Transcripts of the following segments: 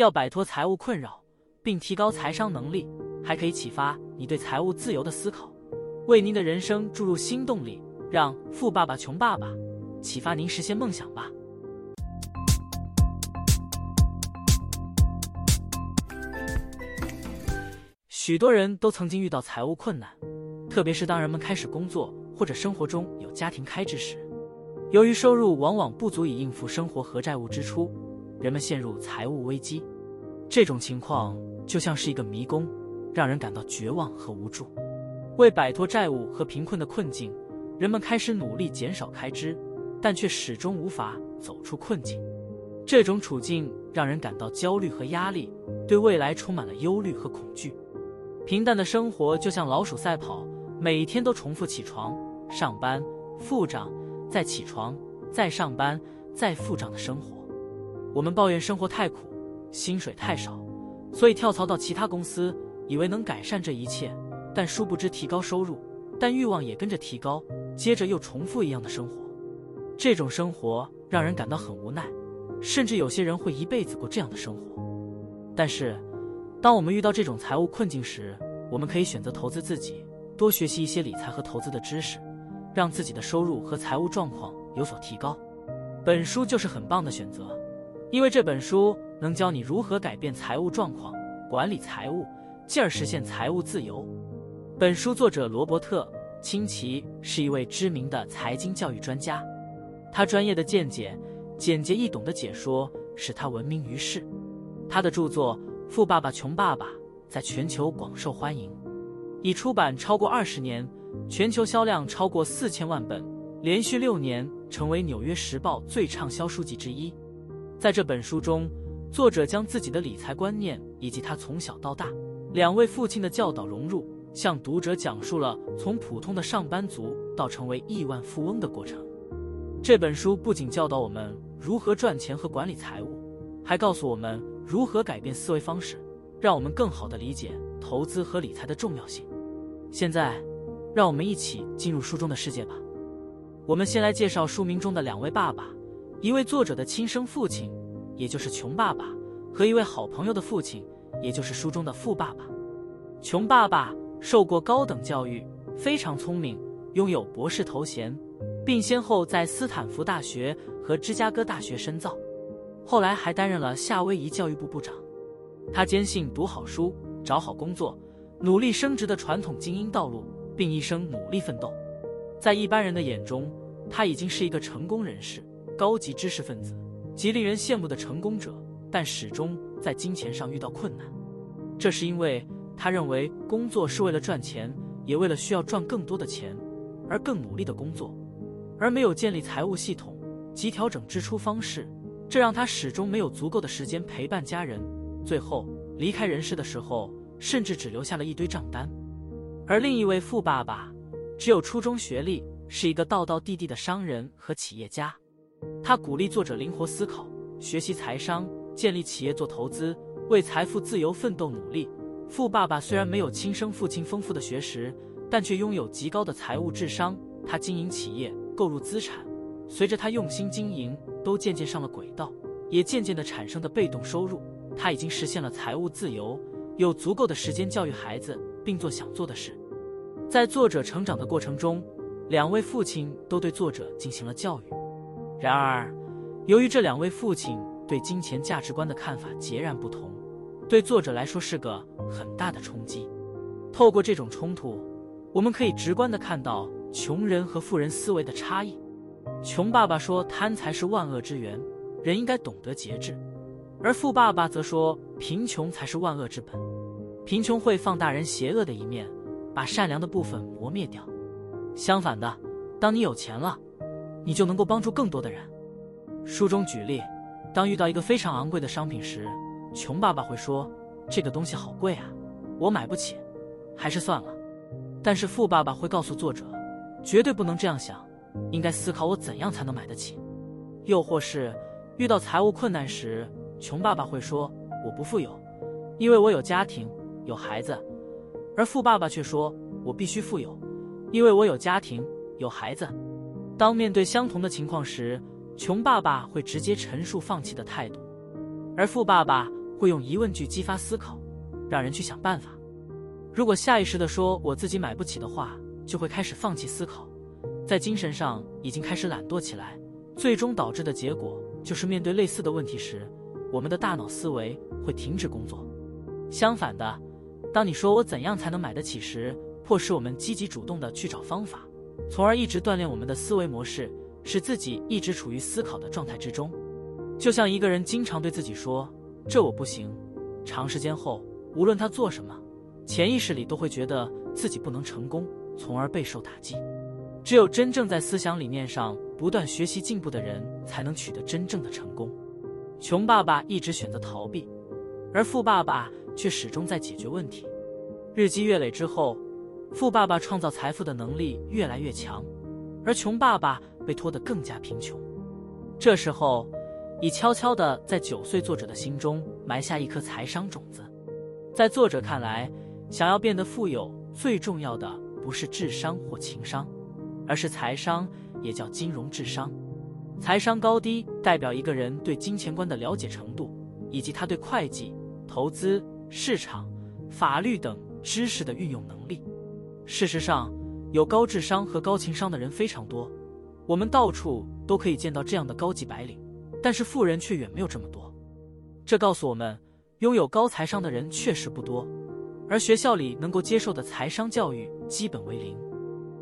要摆脱财务困扰，并提高财商能力，还可以启发你对财务自由的思考，为您的人生注入新动力。让《富爸爸穷爸爸》启发您实现梦想吧。许多人都曾经遇到财务困难，特别是当人们开始工作或者生活中有家庭开支时，由于收入往往不足以应付生活和债务支出，人们陷入财务危机。这种情况就像是一个迷宫，让人感到绝望和无助。为摆脱债务和贫困的困境，人们开始努力减少开支，但却始终无法走出困境。这种处境让人感到焦虑和压力，对未来充满了忧虑和恐惧。平淡的生活就像老鼠赛跑，每天都重复起床、上班、付账、再起床、再上班、再付账的生活。我们抱怨生活太苦，薪水太少，所以跳槽到其他公司，以为能改善这一切，但殊不知提高收入，但欲望也跟着提高。接着又重复一样的生活，这种生活让人感到很无奈，甚至有些人会一辈子过这样的生活。但是，当我们遇到这种财务困境时，我们可以选择投资自己，多学习一些理财和投资的知识，让自己的收入和财务状况有所提高。本书就是很棒的选择，因为这本书能教你如何改变财务状况，管理财务，进而实现财务自由。本书作者罗伯特。清奇是一位知名的财经教育专家，他专业的见解、简洁易懂的解说使他闻名于世。他的著作《富爸爸穷爸爸》在全球广受欢迎，已出版超过二十年，全球销量超过四千万本，连续六年成为《纽约时报》最畅销书籍之一。在这本书中，作者将自己的理财观念以及他从小到大两位父亲的教导融入。向读者讲述了从普通的上班族到成为亿万富翁的过程。这本书不仅教导我们如何赚钱和管理财务，还告诉我们如何改变思维方式，让我们更好的理解投资和理财的重要性。现在，让我们一起进入书中的世界吧。我们先来介绍书名中的两位爸爸：一位作者的亲生父亲，也就是穷爸爸，和一位好朋友的父亲，也就是书中的富爸爸。穷爸爸。受过高等教育，非常聪明，拥有博士头衔，并先后在斯坦福大学和芝加哥大学深造，后来还担任了夏威夷教育部部长。他坚信读好书、找好工作、努力升职的传统精英道路，并一生努力奋斗。在一般人的眼中，他已经是一个成功人士、高级知识分子及令人羡慕的成功者，但始终在金钱上遇到困难。这是因为。他认为工作是为了赚钱，也为了需要赚更多的钱而更努力的工作，而没有建立财务系统及调整支出方式，这让他始终没有足够的时间陪伴家人。最后离开人世的时候，甚至只留下了一堆账单。而另一位富爸爸只有初中学历，是一个道道地地的商人和企业家。他鼓励作者灵活思考，学习财商，建立企业做投资，为财富自由奋斗努力。富爸爸虽然没有亲生父亲丰富的学识，但却拥有极高的财务智商。他经营企业，购入资产，随着他用心经营，都渐渐上了轨道，也渐渐的产生的被动收入。他已经实现了财务自由，有足够的时间教育孩子，并做想做的事。在作者成长的过程中，两位父亲都对作者进行了教育。然而，由于这两位父亲对金钱价值观的看法截然不同。对作者来说是个很大的冲击。透过这种冲突，我们可以直观的看到穷人和富人思维的差异。穷爸爸说贪财是万恶之源，人应该懂得节制；而富爸爸则说贫穷才是万恶之本，贫穷会放大人邪恶的一面，把善良的部分磨灭掉。相反的，当你有钱了，你就能够帮助更多的人。书中举例，当遇到一个非常昂贵的商品时。穷爸爸会说：“这个东西好贵啊，我买不起，还是算了。”但是富爸爸会告诉作者：“绝对不能这样想，应该思考我怎样才能买得起。”又或是遇到财务困难时，穷爸爸会说：“我不富有，因为我有家庭有孩子。”而富爸爸却说：“我必须富有，因为我有家庭有孩子。”当面对相同的情况时，穷爸爸会直接陈述放弃的态度，而富爸爸。会用疑问句激发思考，让人去想办法。如果下意识的说我自己买不起的话，就会开始放弃思考，在精神上已经开始懒惰起来，最终导致的结果就是面对类似的问题时，我们的大脑思维会停止工作。相反的，当你说我怎样才能买得起时，迫使我们积极主动的去找方法，从而一直锻炼我们的思维模式，使自己一直处于思考的状态之中。就像一个人经常对自己说“这我不行”，长时间后，无论他做什么，潜意识里都会觉得自己不能成功，从而备受打击。只有真正在思想理念上不断学习进步的人，才能取得真正的成功。穷爸爸一直选择逃避，而富爸爸却始终在解决问题。日积月累之后，富爸爸创造财富的能力越来越强，而穷爸爸被拖得更加贫穷。这时候，已悄悄地在九岁作者的心中埋下一颗财商种子。在作者看来，想要变得富有，最重要的不是智商或情商，而是财商，也叫金融智商。财商高低代表一个人对金钱观的了解程度，以及他对会计、投资、市场、法律等知识的运用能力。事实上，有高智商和高情商的人非常多，我们到处都可以见到这样的高级白领。但是富人却远没有这么多，这告诉我们，拥有高财商的人确实不多，而学校里能够接受的财商教育基本为零。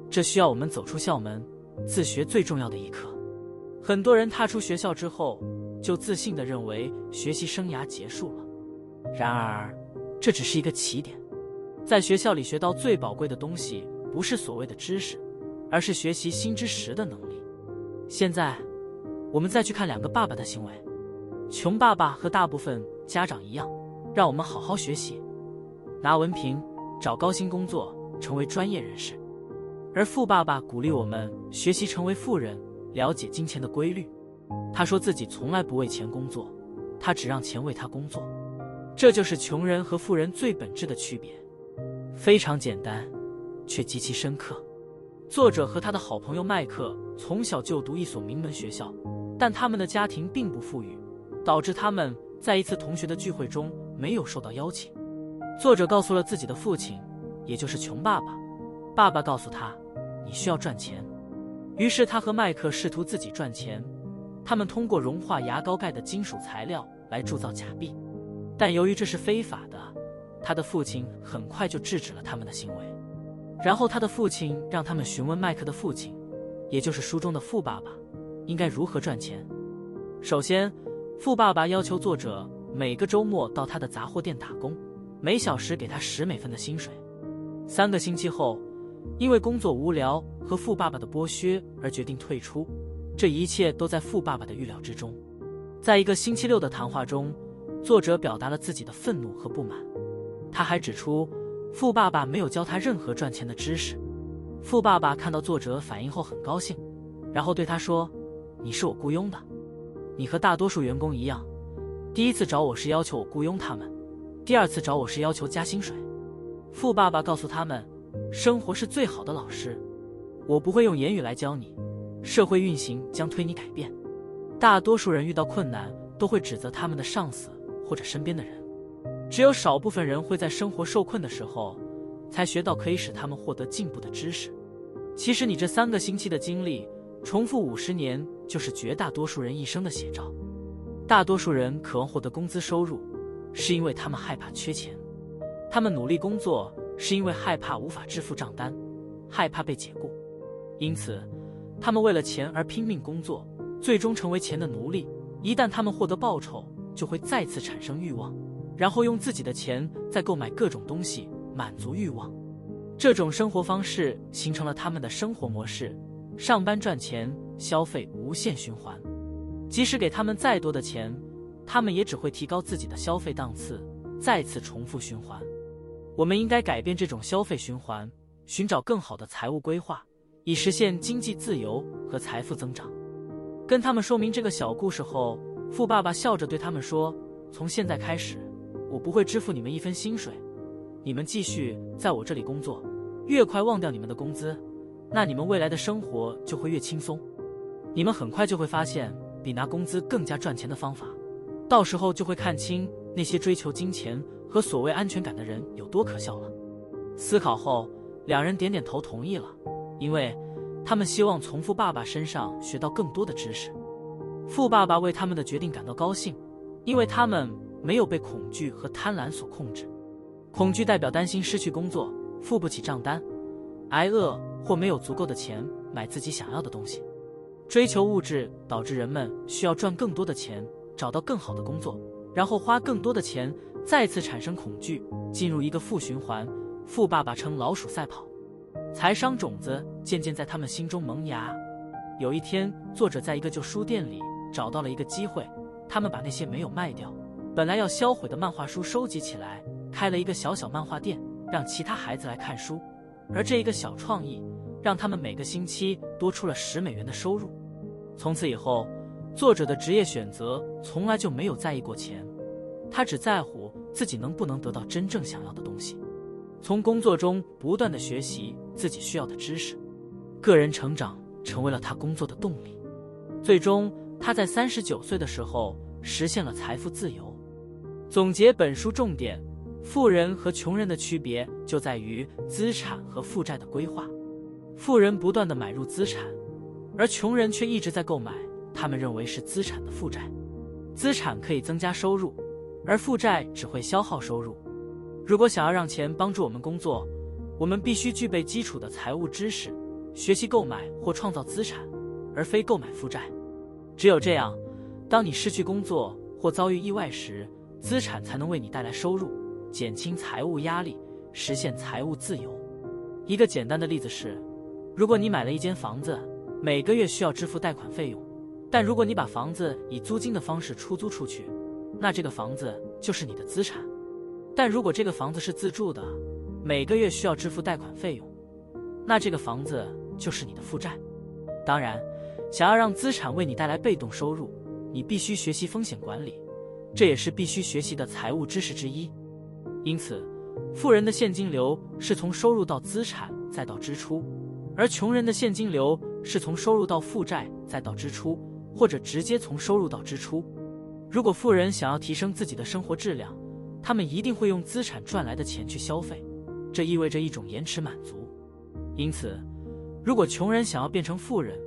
这需要我们走出校门，自学最重要的一课。很多人踏出学校之后，就自信的认为学习生涯结束了。然而，这只是一个起点。在学校里学到最宝贵的东西，不是所谓的知识，而是学习新知识的能力。现在。我们再去看两个爸爸的行为，穷爸爸和大部分家长一样，让我们好好学习，拿文凭，找高薪工作，成为专业人士；而富爸爸鼓励我们学习成为富人，了解金钱的规律。他说自己从来不为钱工作，他只让钱为他工作。这就是穷人和富人最本质的区别，非常简单，却极其深刻。作者和他的好朋友麦克从小就读一所名门学校。但他们的家庭并不富裕，导致他们在一次同学的聚会中没有受到邀请。作者告诉了自己的父亲，也就是穷爸爸。爸爸告诉他：“你需要赚钱。”于是他和麦克试图自己赚钱。他们通过融化牙膏盖的金属材料来铸造假币，但由于这是非法的，他的父亲很快就制止了他们的行为。然后他的父亲让他们询问麦克的父亲，也就是书中的富爸爸。应该如何赚钱？首先，富爸爸要求作者每个周末到他的杂货店打工，每小时给他十美分的薪水。三个星期后，因为工作无聊和富爸爸的剥削而决定退出。这一切都在富爸爸的预料之中。在一个星期六的谈话中，作者表达了自己的愤怒和不满。他还指出，富爸爸没有教他任何赚钱的知识。富爸爸看到作者反应后很高兴，然后对他说。你是我雇佣的，你和大多数员工一样，第一次找我是要求我雇佣他们，第二次找我是要求加薪水。富爸爸告诉他们，生活是最好的老师，我不会用言语来教你，社会运行将推你改变。大多数人遇到困难都会指责他们的上司或者身边的人，只有少部分人会在生活受困的时候，才学到可以使他们获得进步的知识。其实你这三个星期的经历，重复五十年。就是绝大多数人一生的写照。大多数人渴望获得工资收入，是因为他们害怕缺钱；他们努力工作，是因为害怕无法支付账单，害怕被解雇。因此，他们为了钱而拼命工作，最终成为钱的奴隶。一旦他们获得报酬，就会再次产生欲望，然后用自己的钱再购买各种东西，满足欲望。这种生活方式形成了他们的生活模式：上班赚钱。消费无限循环，即使给他们再多的钱，他们也只会提高自己的消费档次，再次重复循环。我们应该改变这种消费循环，寻找更好的财务规划，以实现经济自由和财富增长。跟他们说明这个小故事后，富爸爸笑着对他们说：“从现在开始，我不会支付你们一分薪水，你们继续在我这里工作，越快忘掉你们的工资，那你们未来的生活就会越轻松。”你们很快就会发现比拿工资更加赚钱的方法，到时候就会看清那些追求金钱和所谓安全感的人有多可笑了。思考后，两人点点头同意了，因为他们希望从富爸爸身上学到更多的知识。富爸爸为他们的决定感到高兴，因为他们没有被恐惧和贪婪所控制。恐惧代表担心失去工作、付不起账单、挨饿或没有足够的钱买自己想要的东西。追求物质导致人们需要赚更多的钱，找到更好的工作，然后花更多的钱，再次产生恐惧，进入一个负循环。富爸爸称老鼠赛跑，财商种子渐渐在他们心中萌芽。有一天，作者在一个旧书店里找到了一个机会，他们把那些没有卖掉、本来要销毁的漫画书收集起来，开了一个小小漫画店，让其他孩子来看书。而这一个小创意，让他们每个星期多出了十美元的收入。从此以后，作者的职业选择从来就没有在意过钱，他只在乎自己能不能得到真正想要的东西。从工作中不断的学习自己需要的知识，个人成长成为了他工作的动力。最终，他在三十九岁的时候实现了财富自由。总结本书重点：富人和穷人的区别就在于资产和负债的规划。富人不断的买入资产，而穷人却一直在购买他们认为是资产的负债。资产可以增加收入，而负债只会消耗收入。如果想要让钱帮助我们工作，我们必须具备基础的财务知识，学习购买或创造资产，而非购买负债。只有这样，当你失去工作或遭遇意外时，资产才能为你带来收入，减轻财务压力，实现财务自由。一个简单的例子是：如果你买了一间房子，每个月需要支付贷款费用，但如果你把房子以租金的方式出租出去，那这个房子就是你的资产。但如果这个房子是自住的，每个月需要支付贷款费用，那这个房子就是你的负债。当然，想要让资产为你带来被动收入，你必须学习风险管理，这也是必须学习的财务知识之一。因此，富人的现金流是从收入到资产再到支出，而穷人的现金流是从收入到负债再到支出，或者直接从收入到支出。如果富人想要提升自己的生活质量，他们一定会用资产赚来的钱去消费，这意味着一种延迟满足。因此，如果穷人想要变成富人，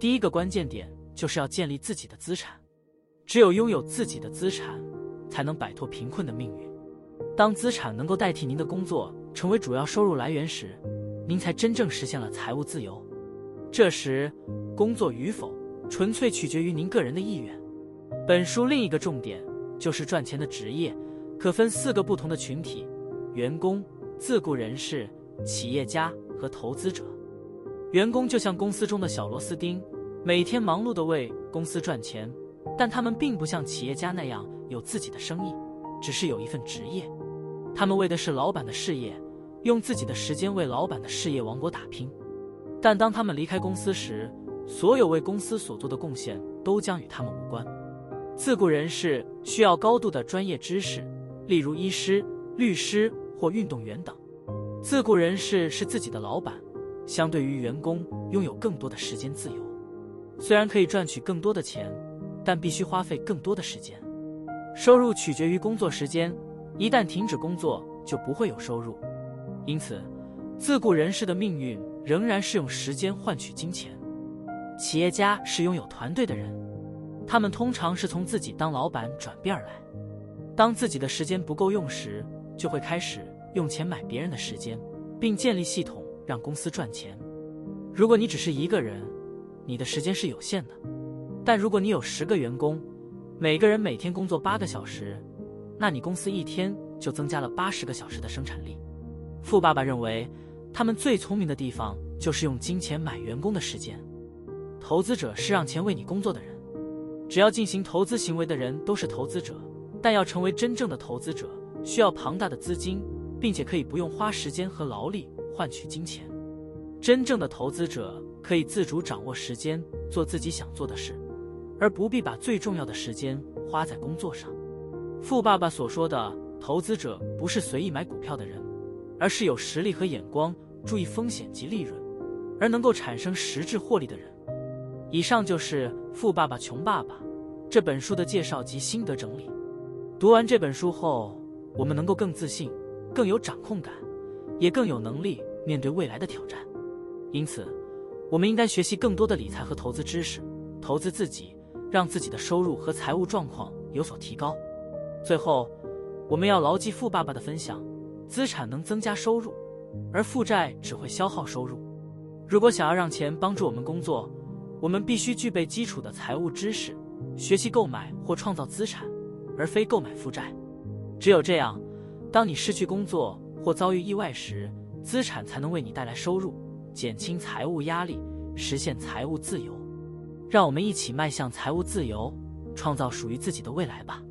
第一个关键点就是要建立自己的资产。只有拥有自己的资产，才能摆脱贫困的命运。当资产能够代替您的工作，成为主要收入来源时，您才真正实现了财务自由。这时，工作与否纯粹取决于您个人的意愿。本书另一个重点就是赚钱的职业。可分四个不同的群体：员工、自雇人士、企业家和投资者。员工就像公司中的小螺丝钉，每天忙碌的为公司赚钱，但他们并不像企业家那样有自己的生意，只是有一份职业。他们为的是老板的事业，用自己的时间为老板的事业王国打拼。但当他们离开公司时，所有为公司所做的贡献都将与他们无关。自雇人士需要高度的专业知识。例如医师、律师或运动员等，自雇人士是自己的老板，相对于员工拥有更多的时间自由。虽然可以赚取更多的钱，但必须花费更多的时间。收入取决于工作时间，一旦停止工作就不会有收入。因此，自雇人士的命运仍然是用时间换取金钱。企业家是拥有团队的人，他们通常是从自己当老板转变而来。当自己的时间不够用时，就会开始用钱买别人的时间，并建立系统让公司赚钱。如果你只是一个人，你的时间是有限的；但如果你有十个员工，每个人每天工作八个小时，那你公司一天就增加了八十个小时的生产力。富爸爸认为，他们最聪明的地方就是用金钱买员工的时间。投资者是让钱为你工作的人，只要进行投资行为的人都是投资者。但要成为真正的投资者，需要庞大的资金，并且可以不用花时间和劳力换取金钱。真正的投资者可以自主掌握时间，做自己想做的事，而不必把最重要的时间花在工作上。富爸爸所说的投资者不是随意买股票的人，而是有实力和眼光、注意风险及利润，而能够产生实质获利的人。以上就是《富爸爸穷爸爸》这本书的介绍及心得整理。读完这本书后，我们能够更自信、更有掌控感，也更有能力面对未来的挑战。因此，我们应该学习更多的理财和投资知识，投资自己，让自己的收入和财务状况有所提高。最后，我们要牢记富爸爸的分享：资产能增加收入，而负债只会消耗收入。如果想要让钱帮助我们工作，我们必须具备基础的财务知识，学习购买或创造资产，而非购买负债。只有这样，当你失去工作或遭遇意外时，资产才能为你带来收入，减轻财务压力，实现财务自由。让我们一起迈向财务自由，创造属于自己的未来吧。